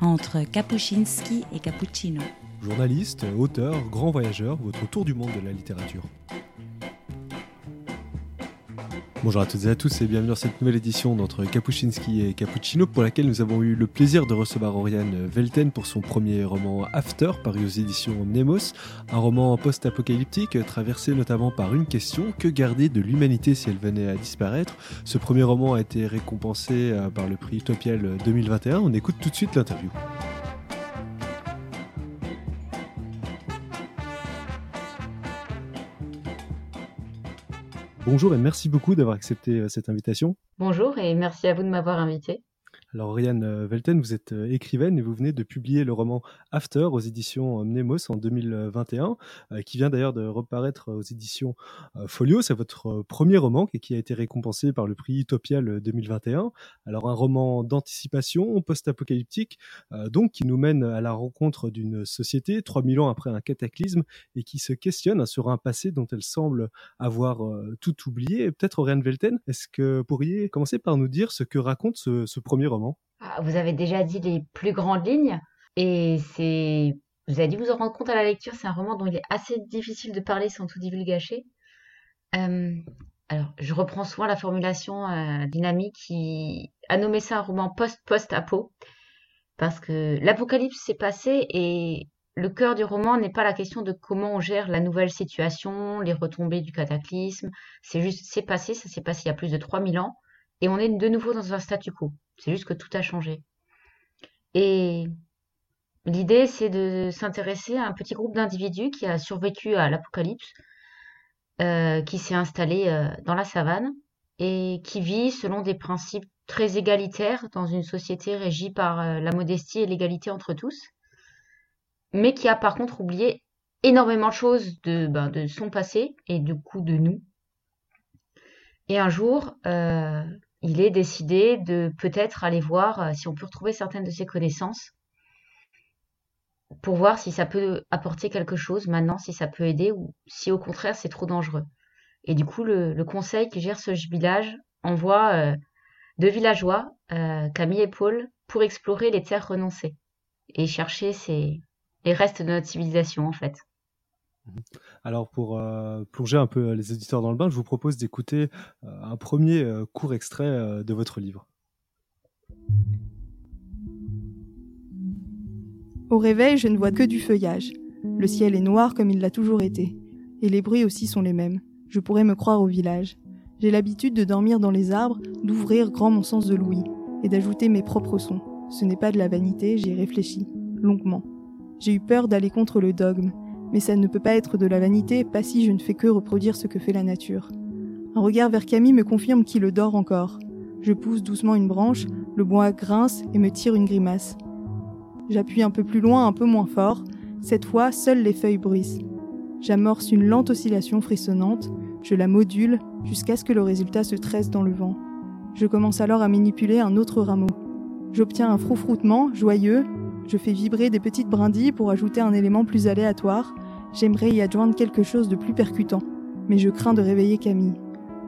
entre Kapuscinski et Cappuccino. Journaliste, auteur, grand voyageur, votre tour du monde de la littérature. Bonjour à toutes et à tous et bienvenue dans cette nouvelle édition d'entre Kapuscinski et Cappuccino pour laquelle nous avons eu le plaisir de recevoir Oriane Velten pour son premier roman After paru aux éditions Nemos, un roman post-apocalyptique traversé notamment par une question que garder de l'humanité si elle venait à disparaître? Ce premier roman a été récompensé euh, par le prix Utopial 2021. On écoute tout de suite l'interview. Bonjour et merci beaucoup d'avoir accepté euh, cette invitation. Bonjour et merci à vous de m'avoir invité. Alors, Oriane euh, Velten, vous êtes euh, écrivaine et vous venez de publier le roman After aux éditions Mnemos en 2021, euh, qui vient d'ailleurs de reparaître aux éditions Folio. C'est votre premier roman qui a été récompensé par le prix Utopial 2021. Alors, un roman d'anticipation post-apocalyptique, donc qui nous mène à la rencontre d'une société 3000 ans après un cataclysme et qui se questionne sur un passé dont elle semble avoir tout oublié. Peut-être, Oriane Velten, est-ce que vous pourriez commencer par nous dire ce que raconte ce, premier roman? Vous avez déjà dit les plus grandes lignes et c'est vous avez dû vous en rendre compte à la lecture, c'est un roman dont il est assez difficile de parler sans tout divulgacher. Euh, alors, je reprends souvent la formulation euh, dynamique qui a nommé ça un roman post-post-apo, parce que l'apocalypse s'est passé et le cœur du roman n'est pas la question de comment on gère la nouvelle situation, les retombées du cataclysme, c'est juste, c'est passé, ça s'est passé il y a plus de 3000 ans, et on est de nouveau dans un statu quo. C'est juste que tout a changé. Et l'idée, c'est de s'intéresser à un petit groupe d'individus qui a survécu à l'apocalypse, euh, qui s'est installé euh, dans la savane et qui vit selon des principes très égalitaires dans une société régie par euh, la modestie et l'égalité entre tous, mais qui a par contre oublié énormément de choses de, ben, de son passé et du coup de nous. Et un jour, il est décidé de peut-être aller voir euh, si on peut retrouver certaines de ses connaissances pour voir si ça peut apporter quelque chose maintenant, si ça peut aider ou si au contraire c'est trop dangereux. Et du coup, le, conseil qui gère ce village envoie euh, deux villageois, euh, Camille et Paul, pour explorer les terres renoncées et chercher les restes de notre civilisation en fait. Alors pour euh, plonger un peu les éditeurs dans le bain, je vous propose d'écouter euh, un premier euh, court extrait de votre livre. Au réveil, je ne vois que du feuillage. Le ciel est noir comme il l'a toujours été. Et les bruits aussi sont les mêmes. Je pourrais me croire au village. J'ai l'habitude de dormir dans les arbres, d'ouvrir grand mon sens de l'ouïe, et d'ajouter mes propres sons. Ce n'est pas de la vanité, j'y ai réfléchi, longuement. J'ai eu peur d'aller contre le dogme, mais ça ne peut pas être de la vanité, pas si je ne fais que reproduire ce que fait la nature. Un regard vers Camille me confirme qu'il dort encore. Je pousse doucement une branche, le bois grince et me tire une grimace. J'appuie un peu plus loin, un peu moins fort. Cette fois, seules les feuilles bruissent. J'amorce une lente oscillation frissonnante, je la module jusqu'à ce que le résultat se tresse dans le vent. Je commence alors à manipuler un autre rameau. J'obtiens un froufroutement joyeux, je fais vibrer des petites brindilles pour ajouter un élément plus aléatoire. J'aimerais y adjoindre quelque chose de plus percutant, mais je crains de réveiller Camille.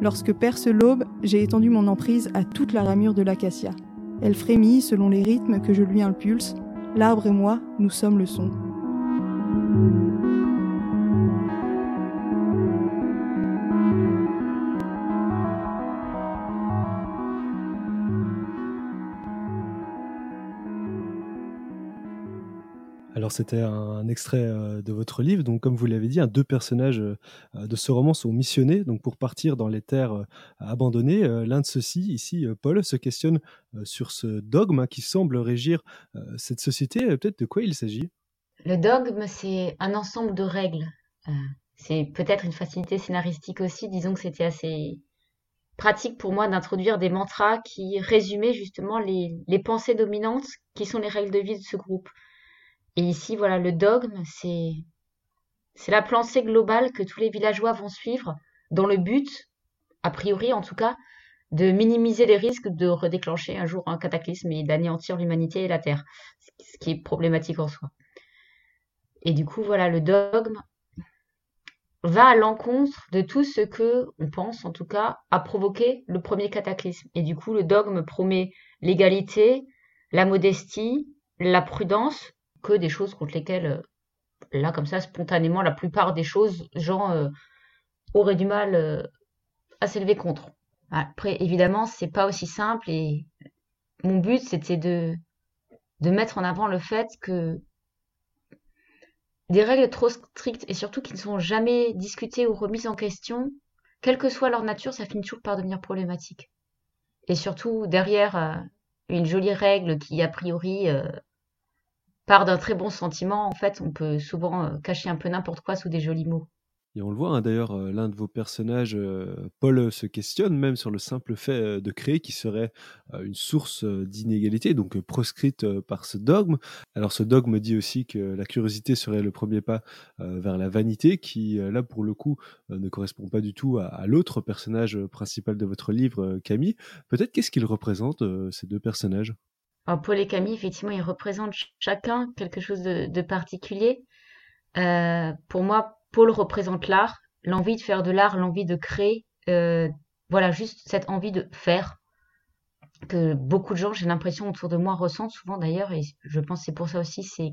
Lorsque perce l'aube, j'ai étendu mon emprise à toute la ramure de l'acacia. Elle frémit selon les rythmes que je lui impulse. L'arbre et moi, nous sommes le son. C'était un extrait euh, de votre livre. Donc comme vous l'avez dit, deux personnages euh, de ce roman sont missionnés donc pour partir dans les terres euh, abandonnées. L'un de ceux-ci, ici Paul, se questionne sur ce dogme hein, qui semble régir cette société. Peut-être de quoi il s'agit? Le dogme, c'est un ensemble de règles. c'est peut-être une facilité scénaristique aussi. Disons que c'était assez pratique pour moi d'introduire des mantras qui résumaient justement les pensées dominantes qui sont les règles de vie de ce groupe. Et ici, voilà, le dogme, c'est la pensée globale que tous les villageois vont suivre dans le but, a priori en tout cas, de minimiser les risques de redéclencher un jour un cataclysme et d'anéantir l'humanité et la Terre, ce qui est problématique en soi. Et du coup, voilà, le dogme va à l'encontre de tout ce que, on pense en tout cas, a provoqué le premier cataclysme. Et du coup, le dogme promet l'égalité, la modestie, la prudence que des choses contre lesquelles, euh, là, comme ça, spontanément, la plupart des choses, gens euh, auraient du mal euh, à s'élever contre. Après, évidemment, c'est pas aussi simple et mon but, c'était de, de mettre en avant le fait que des règles trop strictes et surtout qui ne sont jamais discutées ou remises en question, quelle que soit leur nature, ça finit toujours par devenir problématique. Et surtout, derrière une jolie règle qui, a priori, part d'un très bon sentiment, en fait, on peut souvent euh, cacher un peu n'importe quoi sous des jolis mots. Et on le voit, hein, d'ailleurs, euh, l'un de vos personnages, euh, Paul, se questionne même sur le simple fait de créer qui serait une source d'inégalité, donc proscrite par ce dogme. Alors ce dogme dit aussi que la curiosité serait le premier pas vers la vanité, qui là, pour le coup, ne correspond pas du tout à, l'autre personnage principal de votre livre, Camille. Peut-être qu'est-ce qu'ils représentent, ces deux personnages? Paul et Camille, effectivement, ils représentent chacun quelque chose de, particulier. Euh, pour moi, Paul représente l'art, l'envie de faire de l'art, l'envie de créer. Euh, voilà, juste cette envie de faire que beaucoup de gens, j'ai l'impression, autour de moi ressentent souvent d'ailleurs, et je pense que c'est pour ça aussi, c'est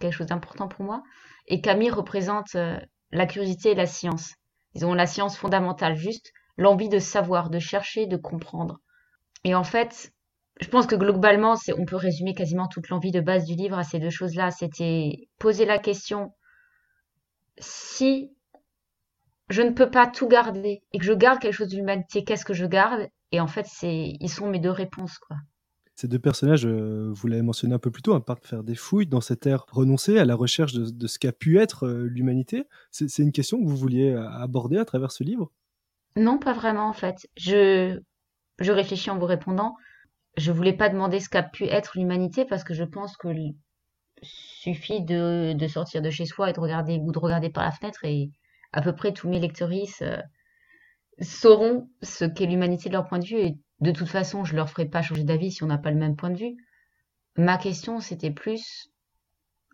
quelque chose d'important pour moi. Et Camille représente euh, la curiosité et la science. Ils ont la science fondamentale, juste l'envie de savoir, de chercher, de comprendre. Et en fait, je pense que globalement, c'est, on peut résumer quasiment toute l'envie de base du livre à ces deux choses-là. C'était poser la question si je ne peux pas tout garder et que je garde quelque chose de l'humanité, qu'est-ce que je garde? Et en fait, c'est, ils sont mes deux réponses, quoi. Ces deux personnages, euh, vous l'avez mentionné un peu plus tôt, hein, partent faire des fouilles dans cette ère renoncée à la recherche de, ce qu'a pu être euh, l'humanité. C'est, c'est une question que vous vouliez euh, aborder à travers ce livre? Non, pas vraiment en fait. Je, je réfléchis en vous répondant je voulais pas demander ce qu'a pu être l'humanité parce que je pense que suffit de, sortir de chez soi et de regarder ou de regarder par la fenêtre et à peu près tous mes lectrices euh, sauront ce qu'est l'humanité de leur point de vue et de toute façon je leur ferai pas changer d'avis si on n'a pas le même point de vue. Ma question c'était plus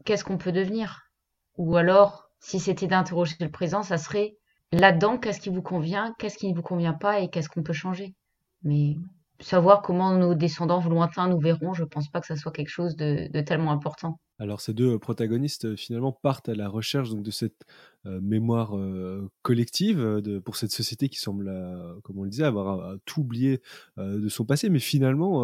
qu'est-ce qu'on peut devenir? Ou alors si c'était d'interroger le présent ça serait là-dedans qu'est-ce qui vous convient, qu'est-ce qui ne vous convient pas et qu'est-ce qu'on peut changer? Mais savoir comment nos descendants lointains nous verront, je pense pas que ça soit quelque chose de, de tellement important. Alors ces deux protagonistes finalement partent à la recherche donc de cette euh, mémoire euh, collective euh, pour cette société qui semble, comme on le disait, avoir tout oublié de son passé. Mais finalement,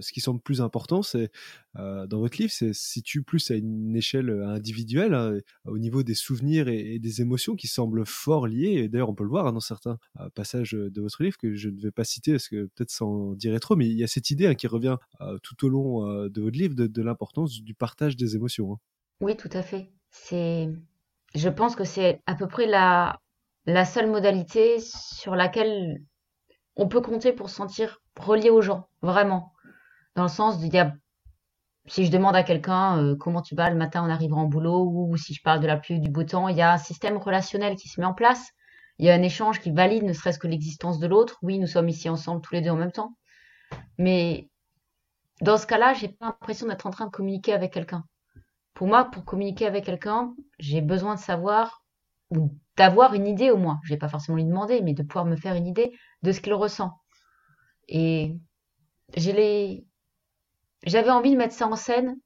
ce qui semble plus important, c'est dans votre livre, c'est situe plus à une échelle individuelle, hein, au niveau des souvenirs et, des émotions qui semblent fort liés. Et d'ailleurs, on peut le voir hein, dans certains passages de votre livre que je ne vais pas citer parce que peut-être sans dire trop, mais il y a cette idée hein, qui revient tout au long de votre livre de, de l'importance du partage des émotions. Oui, tout à fait. C'est je pense que c'est à peu près la, la seule modalité sur laquelle on peut compter pour se sentir relié aux gens, vraiment. Dans le sens de dire, si je demande à quelqu'un euh, comment tu vas le matin en arrivant au boulot, ou si je parle de la pluie ou du beau temps, il y a un système relationnel qui se met en place. Il y a un échange qui valide ne serait-ce que l'existence de l'autre. Oui, nous sommes ici ensemble tous les deux en même temps. Mais dans ce cas-là, j'ai pas l'impression d'être en train de communiquer avec quelqu'un. Pour moi, pour communiquer avec quelqu'un, j'ai besoin de savoir ou d'avoir une idée au moins. Je vais pas forcément lui demander, mais de pouvoir me faire une idée de ce qu'il ressent. Et j'ai j'avais envie de mettre ça en scène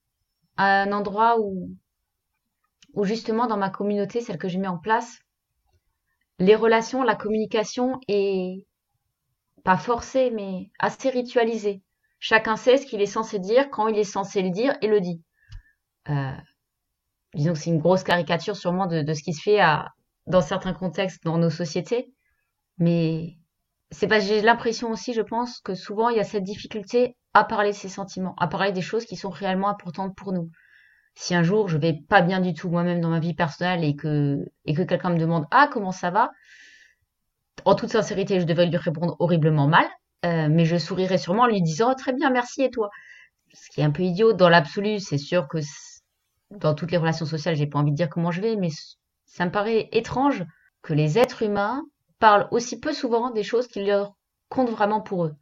à un endroit où, où justement dans ma communauté, celle que je mets en place, les relations, la communication est pas forcée, mais assez ritualisée. Chacun sait ce qu'il est censé dire, quand il est censé le dire et le dit. Euh, disons que c'est une grosse caricature sûrement de, ce qui se fait dans certains contextes dans nos sociétés. Mais c'est parce que j'ai l'impression aussi, je pense, que souvent il y a cette difficulté à parler de ses sentiments, à parler des choses qui sont réellement importantes pour nous. Si un jour je vais pas bien du tout moi-même dans ma vie personnelle et que, et que quelqu'un me demande Ah, comment ça va? En toute sincérité, je devrais lui répondre horriblement mal, euh, mais je sourirais sûrement en lui disant Très bien, merci et toi? Ce qui est un peu idiot dans l'absolu, c'est sûr que dans toutes les relations sociales, j'ai pas envie de dire comment je vais, mais ça me paraît étrange que les êtres humains parlent aussi peu souvent des choses qui leur comptent vraiment pour eux.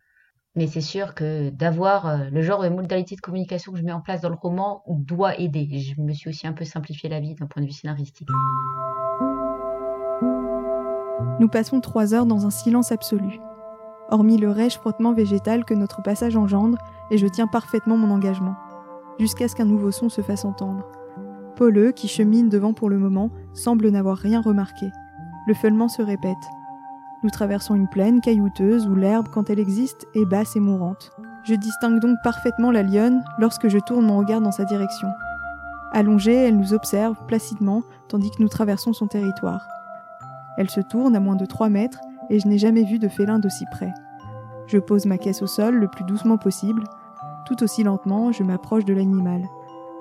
Mais c'est sûr que d'avoir euh, le genre de modalité de communication que je mets en place dans le roman doit aider. Je me suis aussi un peu simplifié la vie d'un point de vue scénaristique. Nous passons trois heures dans un silence absolu. Hormis le rêche frottement végétal que notre passage engendre, et je tiens parfaitement mon engagement. Jusqu'à ce qu'un nouveau son se fasse entendre. Pauleux, qui chemine devant pour le moment, semble n'avoir rien remarqué. Le feulement se répète. Nous traversons une plaine caillouteuse où l'herbe, quand elle existe, est basse et mourante. Je distingue donc parfaitement la lionne lorsque je tourne mon regard dans sa direction. Allongée, elle nous observe placidement tandis que nous traversons son territoire. Elle se tourne à moins de 3 mètres et je n'ai jamais vu de félin d'aussi près. Je pose ma caisse au sol le plus doucement possible. Tout aussi lentement, je m'approche de l'animal.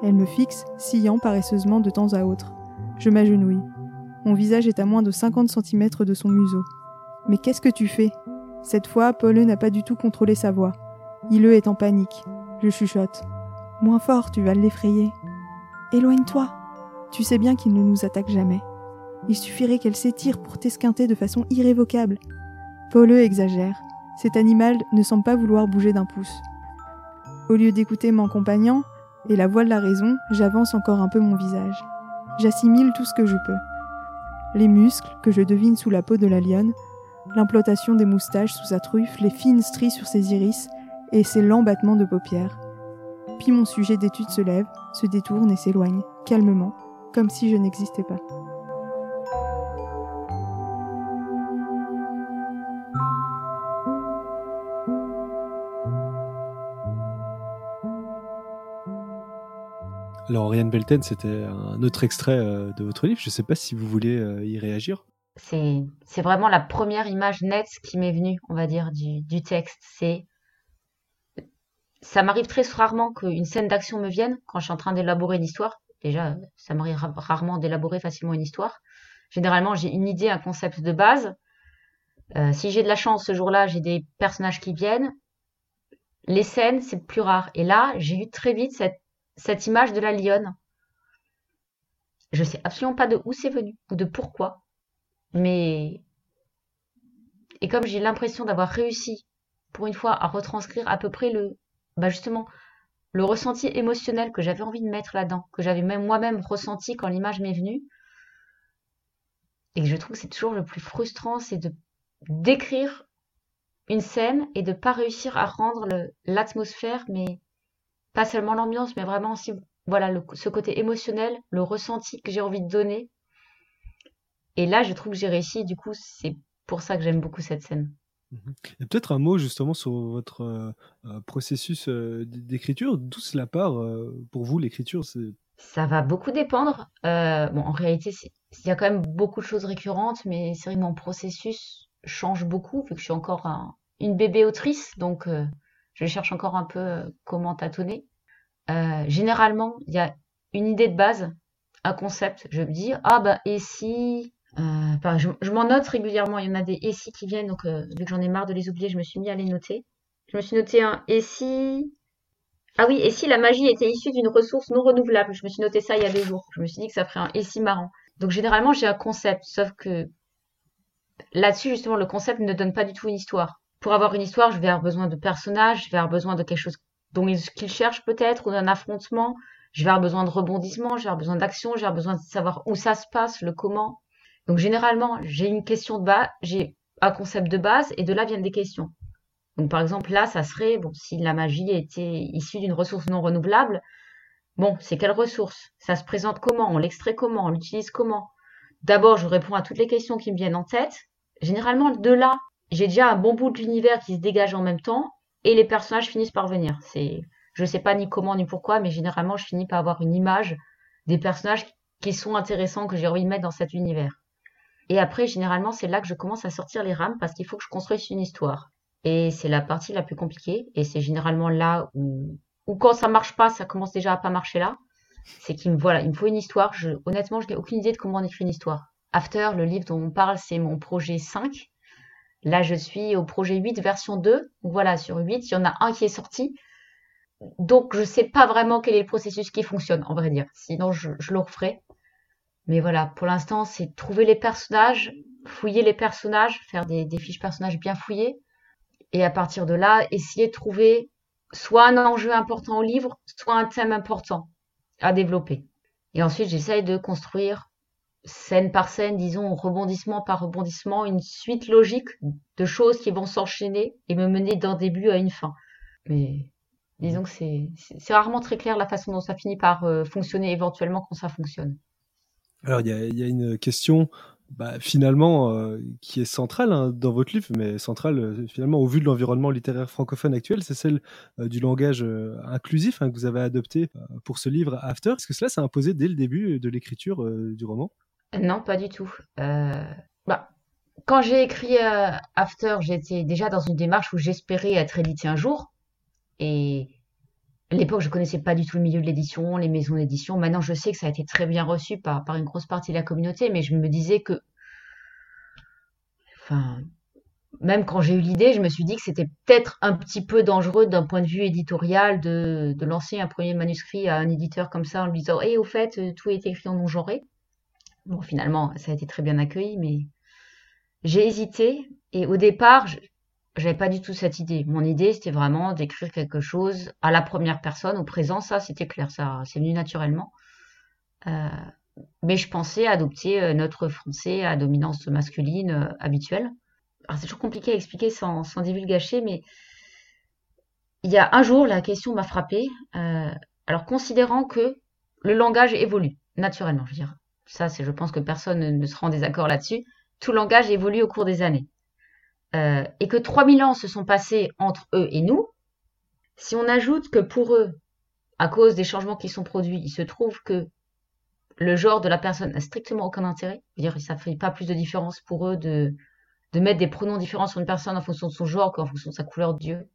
Elle me fixe, sillant paresseusement de temps à autre. Je m'agenouille. Mon visage est à moins de 50 cm de son museau. Mais qu'est-ce que tu fais? Cette fois, Paul n'a pas du tout contrôlé sa voix. Il est en panique. Je chuchote. Moins fort, tu vas l'effrayer. Éloigne-toi. Tu sais bien qu'il ne nous attaque jamais. Il suffirait qu'elle s'étire pour t'esquinter de façon irrévocable. Pauleux exagère. Cet animal ne semble pas vouloir bouger d'un pouce. Au lieu d'écouter mon compagnon et la voix de la raison, j'avance encore un peu mon visage. J'assimile tout ce que je peux. Les muscles que je devine sous la peau de la lionne, l'implantation des moustaches sous sa truffe, les fines stries sur ses iris et ses lents battements de paupières. Puis mon sujet d'étude se lève, se détourne et s'éloigne, calmement, comme si je n'existais pas. Alors, Oriane Belten, c'était un autre extrait euh, de votre livre. Je ne sais pas si vous voulez euh, y réagir. C'est, vraiment la première image nette qui m'est venue, on va dire, du, du texte. C'est, ça m'arrive très rarement qu'une scène d'action me vienne quand je suis en train d'élaborer une histoire. Déjà, ça m'arrive rarement d'élaborer facilement une histoire. Généralement, j'ai une idée, un concept de base. Euh, si j'ai de la chance ce jour-là, j'ai des personnages qui viennent. Les scènes, c'est plus rare. Et là, j'ai eu très vite cette cette image de la lionne. Je sais absolument pas de où c'est venu ou de pourquoi, mais et comme j'ai l'impression d'avoir réussi pour une fois à retranscrire à peu près le, bah justement, le ressenti émotionnel que j'avais envie de mettre là-dedans, que j'avais même moi-même ressenti quand l'image m'est venue, et que je trouve que c'est toujours le plus frustrant, c'est de décrire une scène et de pas réussir à rendre l'atmosphère, mais pas seulement l'ambiance, mais vraiment aussi voilà le, ce côté émotionnel, le ressenti que j'ai envie de donner. Et là, je trouve que j'ai réussi. Du coup, c'est pour ça que j'aime beaucoup cette scène. Mhm. Et peut-être un mot justement sur votre euh, euh, processus euh, d'écriture. D'où cela part pour vous l'écriture? Ça va beaucoup dépendre. bon, en réalité, il y a quand même beaucoup de choses récurrentes, mais c'est vrai que mon processus change beaucoup vu que je suis encore une bébé autrice, donc je cherche encore un peu euh, comment tâtonner. Euh, généralement, il y a une idée de base, un concept. Je me dis, ah bah, et si. Euh, je, m'en note régulièrement. Il y en a des et si qui viennent, donc vu que j'en ai marre de les oublier, je me suis mis à les noter. Je me suis noté un et si. Ah oui, et si la magie était issue d'une ressource non renouvelable Je me suis noté ça il y a deux jours. Je me suis dit que ça ferait un et si marrant. Donc généralement, j'ai un concept, sauf que là-dessus, justement, le concept ne donne pas du tout une histoire pour avoir une histoire, je vais avoir besoin de personnages, je vais avoir besoin de quelque chose dont qu'ils cherchent peut-être, ou d'un affrontement. Je vais avoir besoin de rebondissement, je vais avoir besoin d'action, je vais avoir besoin de savoir où ça se passe, le comment. Donc généralement, j'ai une question de base, j'ai un concept de base, et de là viennent des questions. Donc par exemple là, ça serait, bon, si la magie était issue d'une ressource non renouvelable, bon, c'est quelle ressource? Ça se présente comment? On l'extrait comment? On l'utilise comment? D'abord, je réponds à toutes les questions qui me viennent en tête. Généralement, de là, j'ai déjà un bon bout de l'univers qui se dégage en même temps et les personnages finissent par venir. C'est, je sais pas ni comment ni pourquoi, mais généralement je finis par avoir une image des personnages qui sont intéressants que j'ai envie de mettre dans cet univers. Et après, généralement, c'est là que je commence à sortir les rames parce qu'il faut que je construise une histoire. Et c'est la partie la plus compliquée. Et c'est généralement là où, quand ça marche pas, ça commence déjà à pas marcher là. C'est qu'il me, voilà, il me faut une histoire. Honnêtement, je n'ai aucune idée de comment on écrit une histoire. After, le livre dont on parle, c'est mon projet 5. Là, je suis au projet 8 version 2. Voilà, sur 8, il y en a un qui est sorti. Donc, je ne sais pas vraiment quel est le processus qui fonctionne, en vrai dire. Sinon, je, le referai. Mais voilà, pour l'instant, c'est trouver les personnages, fouiller les personnages, faire des, fiches personnages bien fouillées. Et à partir de là, essayer de trouver soit un enjeu important au livre, soit un thème important à développer. Et ensuite, j'essaye de construire scène par scène, disons, rebondissement par rebondissement, une suite logique de choses qui vont s'enchaîner et me mener d'un début à une fin. Mais Disons que c'est rarement très clair la façon dont ça finit par euh, fonctionner éventuellement quand ça fonctionne. Alors il y a, y a, une question bah, finalement euh, qui est centrale hein, dans votre livre, mais centrale euh, finalement au vu de l'environnement littéraire francophone actuel, c'est celle du langage inclusif hein, que vous avez adopté pour ce livre After. Est-ce que cela s'est imposé dès le début de l'écriture du roman? Non, pas du tout. Bah, quand j'ai écrit After, j'étais déjà dans une démarche où j'espérais être édité un jour. Et à l'époque, je connaissais pas du tout le milieu de l'édition, les maisons d'édition. Maintenant, je sais que ça a été très bien reçu par, une grosse partie de la communauté, mais je me disais que, enfin, même quand j'ai eu l'idée, je me suis dit que c'était peut-être un petit peu dangereux d'un point de vue éditorial de, lancer un premier manuscrit à un éditeur comme ça en lui disant, hé, au fait, tout est écrit en non-genré. Bon, finalement, ça a été très bien accueilli, mais j'ai hésité. Et au départ, j'avais pas du tout cette idée. Mon idée, c'était vraiment d'écrire quelque chose à la première personne, au présent. Ça, c'était clair, ça, c'est venu naturellement. Euh, mais je pensais adopter euh, notre français à dominance masculine euh, habituelle. C'est toujours compliqué à expliquer sans, sans divulgacher, mais il y a un jour, la question m'a frappée. Euh, alors, considérant que le langage évolue naturellement, je veux dire, ça, je pense que personne ne, sera en désaccord là-dessus. Tout langage évolue au cours des années. Euh, et que 3000 ans se sont passés entre eux et nous, si on ajoute que pour eux, à cause des changements qui sont produits, il se trouve que le genre de la personne n'a strictement aucun intérêt, dire ça ne fait pas plus de différence pour eux de, de mettre des pronoms différents sur une personne en fonction de son genre qu'en fonction de sa couleur d'yeux.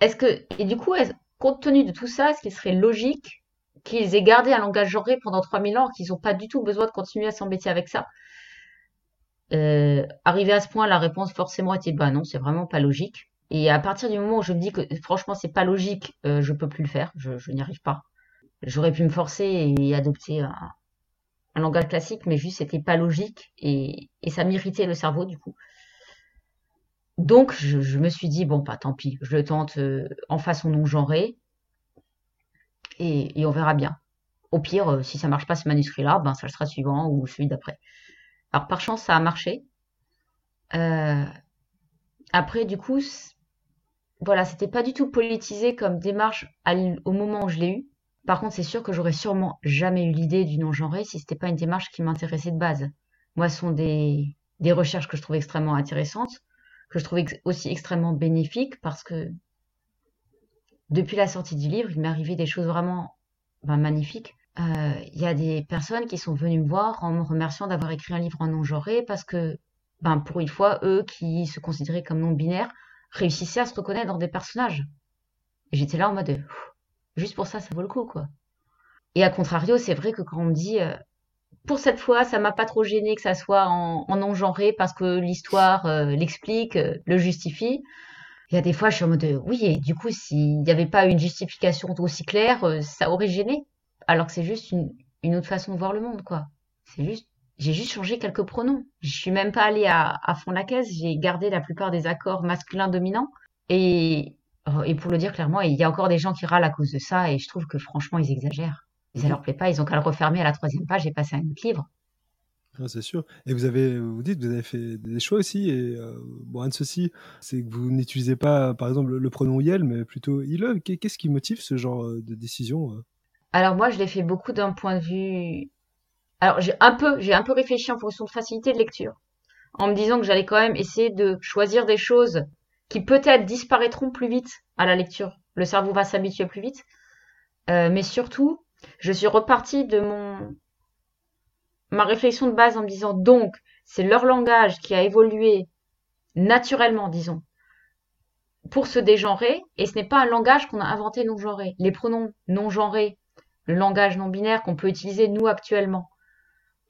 Est-ce que, et du coup, compte tenu de tout ça, est-ce qu'il serait logique qu'ils aient gardé un langage genré pendant 3000 ans, qu'ils n'ont pas du tout besoin de continuer à s'embêter avec ça euh, arrivé à ce point, la réponse forcément était bah non, c'est vraiment pas logique. Et à partir du moment où je me dis que franchement c'est pas logique, euh, je peux plus le faire, je, je n'y arrive pas. J'aurais pu me forcer et adopter un, un langage classique, mais juste c'était pas logique et, et ça m'irritait le cerveau du coup. Donc je, je, me suis dit bon bah tant pis, je le tente euh, en façon non genrée et, on verra bien. Au pire, euh, si ça marche pas ce manuscrit-là, ben ça sera suivant ou celui d'après. Alors par chance, ça a marché. Euh, après, du coup, voilà, c'était pas du tout politisé comme démarche au moment où je l'ai eu. Par contre, c'est sûr que j'aurais sûrement jamais eu l'idée du non-genré si c'était pas une démarche qui m'intéressait de base. Moi, ce sont des, des recherches que je trouve extrêmement intéressantes, que je trouve aussi extrêmement bénéfiques parce que depuis la sortie du livre, il m'est arrivé des choses vraiment ben, magnifiques il euh, y a des personnes qui sont venues me voir en me remerciant d'avoir écrit un livre en non-genré parce que, ben, pour une fois, eux qui se considéraient comme non-binaires réussissaient à se reconnaître dans des personnages. J'étais là en mode, juste pour ça, ça vaut le coup, quoi. Et à contrario, c'est vrai que quand on me dit, euh, pour cette fois, ça m'a pas trop gêné que ça soit en, en non-genré parce que l'histoire euh, l'explique, le justifie. Il y a des fois, je suis en mode, oui, et du coup, s'il n'y avait pas une justification aussi claire, ça aurait gêné alors que c'est juste une, une, autre façon de voir le monde, quoi. C'est juste, j'ai juste changé quelques pronoms. Je suis même pas allée à, à fond la caisse, j'ai gardé la plupart des accords masculins dominants. Et, oh, et pour le dire clairement, il y a encore des gens qui râlent à cause de ça, et je trouve que franchement, ils exagèrent. Ça leur plaît pas, ils ont qu'à le refermer à la troisième page et passer à un autre livre. Ah, c'est sûr. Et vous avez, vous dites, vous avez fait des choix aussi. Et euh, bon, un de ceux-ci, c'est que vous n'utilisez pas, par exemple, le pronom Yel, mais plutôt il. Qu'est-ce qui motive ce genre euh, de décision euh? Alors moi, je l'ai fait beaucoup d'un point de vue. Alors j'ai un peu, j'ai un peu réfléchi en fonction de facilité de lecture, en me disant que j'allais quand même essayer de choisir des choses qui peut-être disparaîtront plus vite à la lecture. Le cerveau va s'habituer plus vite, mais surtout, je suis repartie de mon ma réflexion de base en me disant donc c'est leur langage qui a évolué naturellement, disons, pour se dégenrer, et ce n'est pas un langage qu'on a inventé non genré. Les pronoms non genrés le langage non binaire qu'on peut utiliser nous actuellement.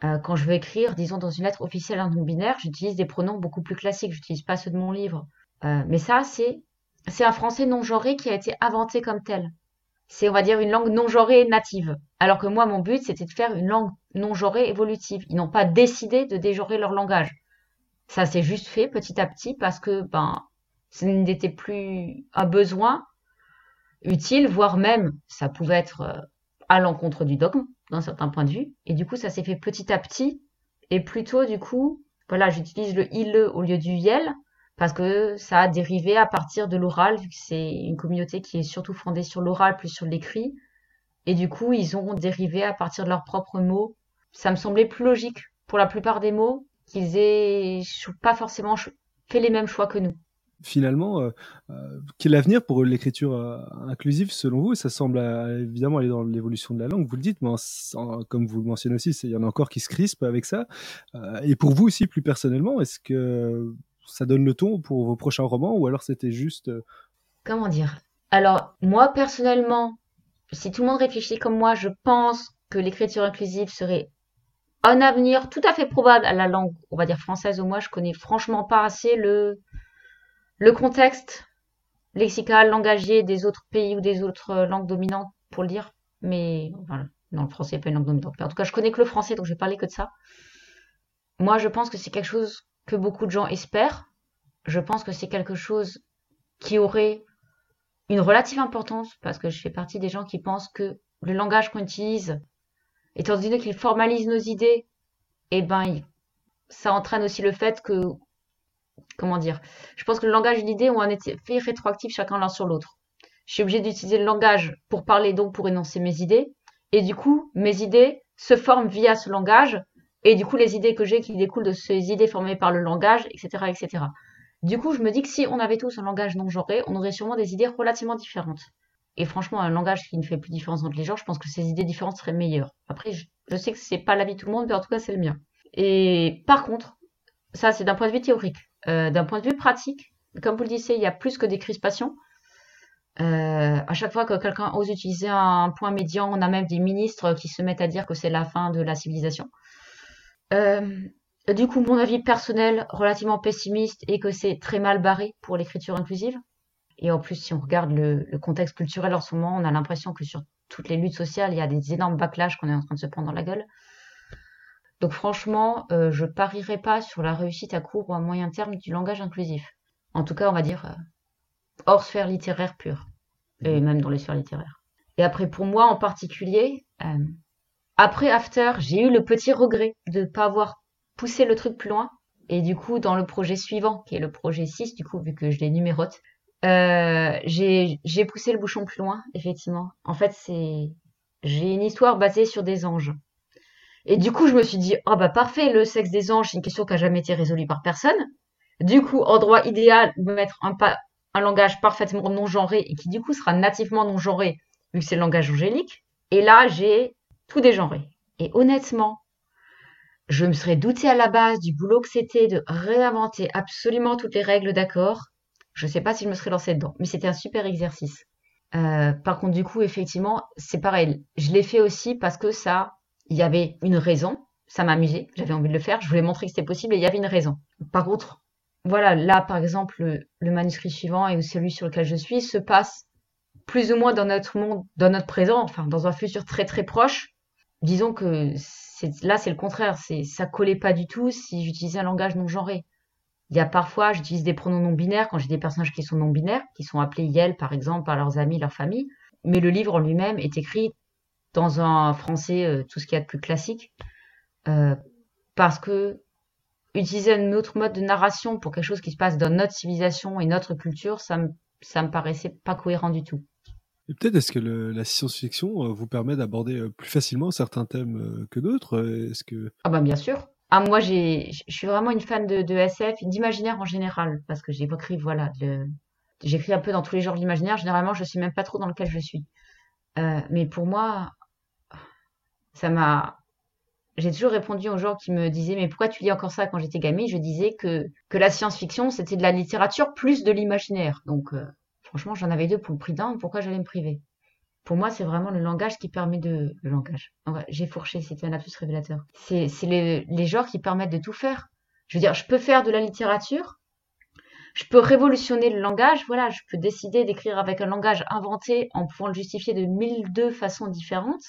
Euh, quand je veux écrire, disons dans une lettre officielle un non binaire, j'utilise des pronoms beaucoup plus classiques, j'utilise pas ceux de mon livre. Euh, mais ça, c'est c'est un français non genré qui a été inventé comme tel. C'est, on va dire, une langue non genrée native. Alors que moi, mon but, c'était de faire une langue non genrée évolutive. Ils n'ont pas décidé de dégenrer leur langage. Ça s'est juste fait petit à petit parce que, ben, ce n'était plus un besoin utile, voire même, ça pouvait être euh, à l'encontre du dogme, d'un certain point de vue. Et du coup, ça s'est fait petit à petit. Et plutôt, du coup, voilà, j'utilise le il au lieu du yel, parce que ça a dérivé à partir de l'oral, vu que c'est une communauté qui est surtout fondée sur l'oral plus sur l'écrit. Et du coup, ils ont dérivé à partir de leurs propres mots. Ça me semblait plus logique pour la plupart des mots qu'ils aient pas forcément fait les mêmes choix que nous finalement, euh, euh, quel avenir pour l'écriture euh, inclusive selon vous? Ça semble évidemment aller dans l'évolution de la langue, vous le dites, mais comme vous le mentionnez aussi, il y en a encore qui se crispent avec ça. et pour vous aussi, plus personnellement, est-ce que ça donne le ton pour vos prochains romans ou alors c'était juste... Comment dire? Alors, moi personnellement, si tout le monde réfléchit comme moi, je pense que l'écriture inclusive serait un avenir tout à fait probable à la langue, on va dire française ou moi, je connais franchement pas assez le le contexte lexical, langagier des autres pays ou des autres euh, langues dominantes pour le dire, mais voilà, non, le français n'est pas une langue dominante. en tout cas, je connais que le français, donc je vais parler que de ça. Moi, je pense que c'est quelque chose que beaucoup de gens espèrent. Je pense que c'est quelque chose qui aurait une relative importance, parce que je fais partie des gens qui pensent que le langage qu'on utilise, étant donné qu'il formalise nos idées, eh ben, ça entraîne aussi le fait que comment dire Je pense que le langage et l'idée ont un effet rétroactif chacun l'un sur l'autre. Je suis obligée d'utiliser le langage pour parler, donc pour énoncer mes idées. Et du coup, mes idées se forment via ce langage. Et du coup, les idées que j'ai qui découlent de ces idées formées par le langage, etc., etc. Du coup, je me dis que si on avait tous un langage non genré, on aurait sûrement des idées relativement différentes. Et franchement, un langage qui ne fait plus différence entre les genres, je pense que ces idées différentes seraient meilleures. Après, je, sais que c'est pas l'avis de tout le monde, mais en tout cas, c'est le mien. Et par contre, ça, c'est d'un point de vue théorique. Euh, d'un point de vue pratique, comme vous le disiez, il y a plus que des crispations. Euh, à chaque fois que quelqu'un ose utiliser un point médian, on a même des ministres qui se mettent à dire que c'est la fin de la civilisation. Euh, du coup, mon avis personnel, relativement pessimiste, est que c'est très mal barré pour l'écriture inclusive. Et en plus, si on regarde le, le, contexte culturel en ce moment, on a l'impression que sur toutes les luttes sociales, il y a des énormes backlash qu'on est en train de se prendre dans la gueule. Donc franchement, euh, je parierais pas sur la réussite à court ou à moyen terme du langage inclusif. En tout cas, on va dire euh, hors sphère littéraire pure, et mhm. même dans les sphères littéraires. Et après, pour moi en particulier, euh, après After, j'ai eu le petit regret de ne pas avoir poussé le truc plus loin. Et du coup, dans le projet suivant, qui est le projet 6, du coup, vu que je les numérote, j'ai poussé le bouchon plus loin, effectivement. En fait, c'est j'ai une histoire basée sur des anges. Et du coup, je me suis dit, oh bah parfait, le sexe des anges, c'est une question qui a jamais été résolue par personne. Du coup, endroit idéal, mettre un, un langage parfaitement non genré et qui du coup sera nativement non genré, vu que c'est le langage angélique. Et là, j'ai tout dégenré. Et honnêtement, je me serais douté à la base du boulot que c'était de réinventer absolument toutes les règles d'accord. Je sais pas si je me serais lancée dedans, mais c'était un super exercice. Euh, par contre, du coup, effectivement, c'est pareil. Je l'ai fait aussi parce que ça il y avait une raison, ça m'amusait, j'avais envie de le faire, je voulais montrer que c'était possible et il y avait une raison. Par contre, voilà, là par exemple, le, manuscrit suivant et celui sur lequel je suis se passe plus ou moins dans notre monde, dans notre présent, enfin dans un futur très très proche. Disons que là c'est le contraire, c'est ça collait pas du tout si j'utilisais un langage non genré. Il y a parfois, j'utilise des pronoms non binaires quand j'ai des personnages qui sont non binaires, qui sont appelés Yel par exemple par leurs amis, leur famille, mais le livre en lui-même est écrit dans un français euh, tout ce qu'il y a de plus classique. Euh, parce que utiliser un autre mode de narration pour quelque chose qui se passe dans notre civilisation et notre culture, ça me, ça me paraissait pas cohérent du tout. Et peut-être est-ce que la science-fiction euh, vous permet d'aborder plus facilement certains thèmes que d'autres Est-ce que ah bah bien sûr. Ah moi j'ai, je suis vraiment une fan de, SF, d'imaginaire en général, parce que j'ai écrit voilà, j'écris un peu dans tous les genres d'imaginaire. Généralement, je sais même pas trop dans lequel je suis. Euh, mais pour moi, ça m'a j'ai toujours répondu aux gens qui me disaient mais pourquoi tu lis encore ça quand j'étais gamine? Je disais que que la science-fiction c'était de la littérature plus de l'imaginaire donc euh, franchement j'en avais deux pour le prix d'un pourquoi j'allais me priver? Pour moi c'est vraiment le langage qui permet de le langage. J'ai fourché c'était un lapsus révélateur. C'est les, les genres qui permettent de tout faire. Je veux dire je peux faire de la littérature je peux révolutionner le langage voilà je peux décider d'écrire avec un langage inventé en pouvant le justifier de mille deux façons différentes.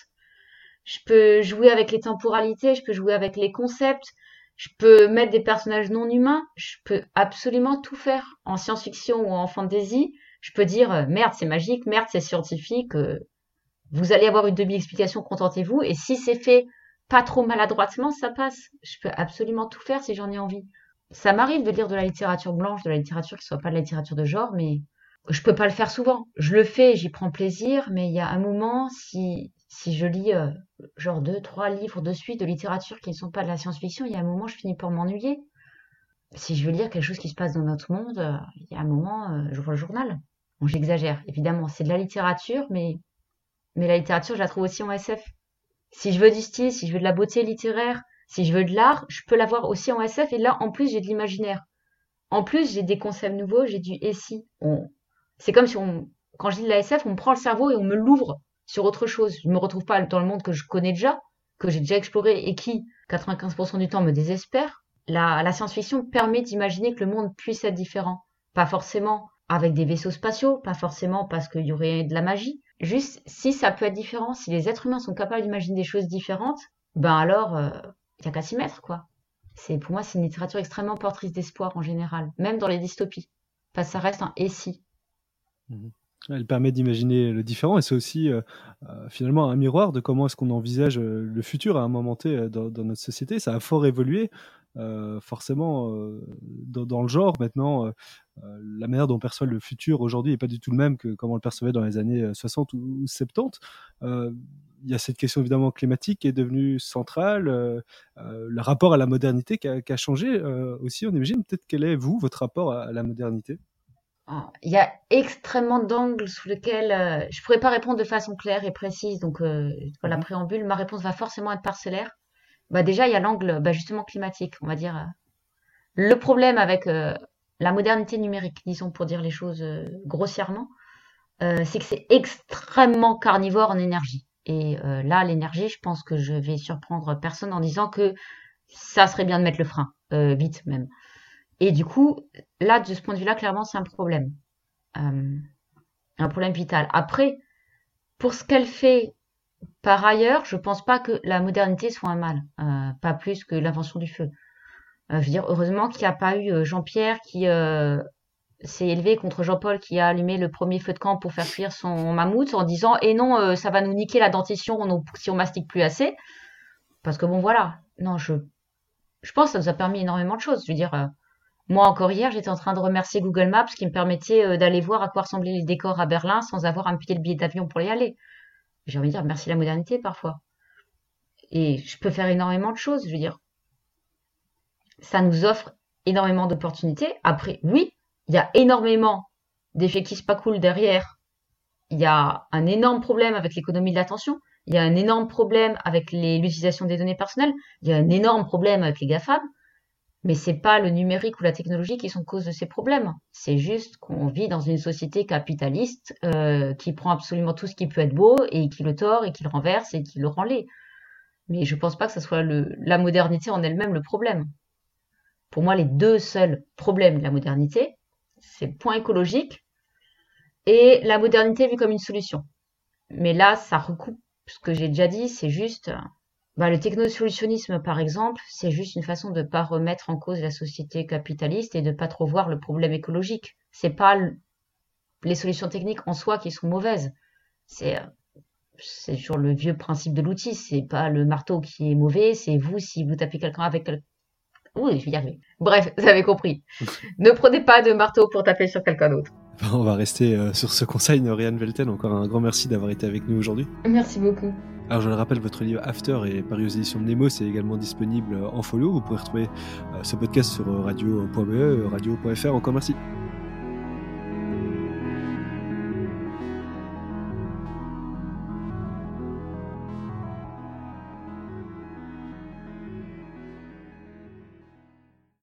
Je peux jouer avec les temporalités, je peux jouer avec les concepts, je peux mettre des personnages non humains, je peux absolument tout faire en science-fiction ou en fantasy. Je peux dire euh, merde c'est magique, merde c'est scientifique, euh, vous allez avoir une demi-explication, contentez-vous. Et si c'est fait pas trop maladroitement, ça passe. Je peux absolument tout faire si j'en ai envie. ça m'arrive de lire de la littérature blanche, de la littérature qui soit pas de la littérature de genre, mais je peux pas le faire souvent. Je le fais, j'y prends plaisir, mais il y a un moment, si, si je lis euh, genre deux, trois livres de suite de littérature qui ne sont pas de la science-fiction, il y a un moment, je finis par m'ennuyer. Si je veux lire quelque chose qui se passe dans notre monde, il y a un moment, vois le journal. J'exagère, évidemment, c'est de la littérature, mais, mais la littérature, je la trouve aussi en SF. Si je veux du style, si je veux de la beauté littéraire, si je veux de l'art, je peux l'avoir aussi en SF, et là, en plus, j'ai de l'imaginaire. En plus, j'ai des concepts nouveaux, j'ai du SI. C'est comme si on, quand je dis de la SF, on me prend le cerveau et on me l'ouvre sur autre chose. Je ne me retrouve pas dans le monde que je connais déjà, que j'ai déjà exploré et qui, 95% du temps, me désespère. La, la science-fiction permet d'imaginer que le monde puisse être différent. Pas forcément avec des vaisseaux spatiaux, pas forcément parce qu'il y aurait de la magie. Juste, si ça peut être différent, si les êtres humains sont capables d'imaginer des choses différentes, ben alors, il euh, n'y a qu'à s'y mettre, quoi. C'est, pour moi, c'est une littérature extrêmement portrice d'espoir en général, même dans les dystopies. Parce que ça reste un et. Mmh elle permet d'imaginer le différent et c'est aussi euh, euh, finalement un miroir de comment est-ce qu'on envisage le futur à un moment T dans, notre société. Ça a fort évolué, forcément dans, le genre maintenant. La manière dont on perçoit le futur aujourd'hui n'est pas du tout le même que comment on le percevait dans les années 60 ou 70. il y a cette question évidemment climatique qui est devenue centrale, le rapport à la modernité qui a, changé aussi, on imagine. Peut-être quel est, vous, votre rapport à la modernité? Il y a extrêmement d'angles sous lesquels euh, je pourrais pas répondre de façon claire et précise. Donc, euh, voilà, mhm. préambule, ma réponse va forcément être parcellaire. Bah, déjà, il y a l'angle bah, justement climatique, on va dire. Euh. Le problème avec euh, la modernité numérique, disons pour dire les choses grossièrement, c'est que c'est extrêmement carnivore en énergie. Et là, l'énergie, je pense que je vais surprendre personne en disant que ça serait bien de mettre le frein, vite même. Et du coup, là, de ce point de vue-là, clairement, c'est un problème. Euh, un problème vital. Après, pour ce qu'elle fait par ailleurs, je pense pas que la modernité soit un mal, euh, pas plus que l'invention du feu. Euh, je veux dire, heureusement qu'il n'y a pas eu Jean-Pierre qui s'est élevé contre Jean-Paul qui a allumé le premier feu de camp pour faire fuir son mammouth en disant et eh non, ça va nous niquer la dentition si on mastique plus assez. Parce que bon, voilà. Non, je, je pense que ça nous a permis énormément de choses. Je veux dire, moi, encore hier, j'étais en train de remercier Google Maps qui me permettait euh, d'aller voir à quoi ressemblaient les décors à Berlin sans avoir à me payer le billet d'avion pour y aller. J'ai envie de dire merci la modernité parfois. Et je peux faire énormément de choses, je veux dire. Ça nous offre énormément d'opportunités. Après, oui, il y a énormément d'effets qui se pas cool derrière. Il y a un énorme problème avec l'économie de l'attention. Il y a un énorme problème avec l'utilisation des données personnelles. Il y a un énorme problème avec les GAFAM. Mais c'est pas le numérique ou la technologie qui sont cause de ces problèmes. C'est juste qu'on vit dans une société capitaliste euh, qui prend absolument tout ce qui peut être beau et qui le tord et qui le renverse et qui le rend laid. Mais je pense pas que ce soit la modernité en elle-même le problème. Pour moi, les deux seuls problèmes de la modernité, c'est le point écologique et la modernité vue comme une solution. Mais là, ça recoupe ce que j'ai déjà dit, c'est juste bah, le technosolutionnisme, par exemple, c'est juste une façon de ne pas remettre en cause la société capitaliste et de pas trop voir le problème écologique. C'est pas les solutions techniques en soi qui sont mauvaises. C'est sur le vieux principe de l'outil. C'est pas le marteau qui est mauvais, c'est vous si vous tapez quelqu'un avec. Oui, je vais y arriver. Bref, vous avez compris. ne prenez pas de marteau pour taper sur quelqu'un d'autre. On va rester euh, sur ce conseil, Noriane Velten. Encore un grand merci d'avoir été avec nous aujourd'hui. Merci beaucoup. Alors je le rappelle, votre livre After est paru aux éditions de Nemo, c'est également disponible en folio. Vous pouvez retrouver euh, ce podcast sur radio.be, radio.fr. Encore merci.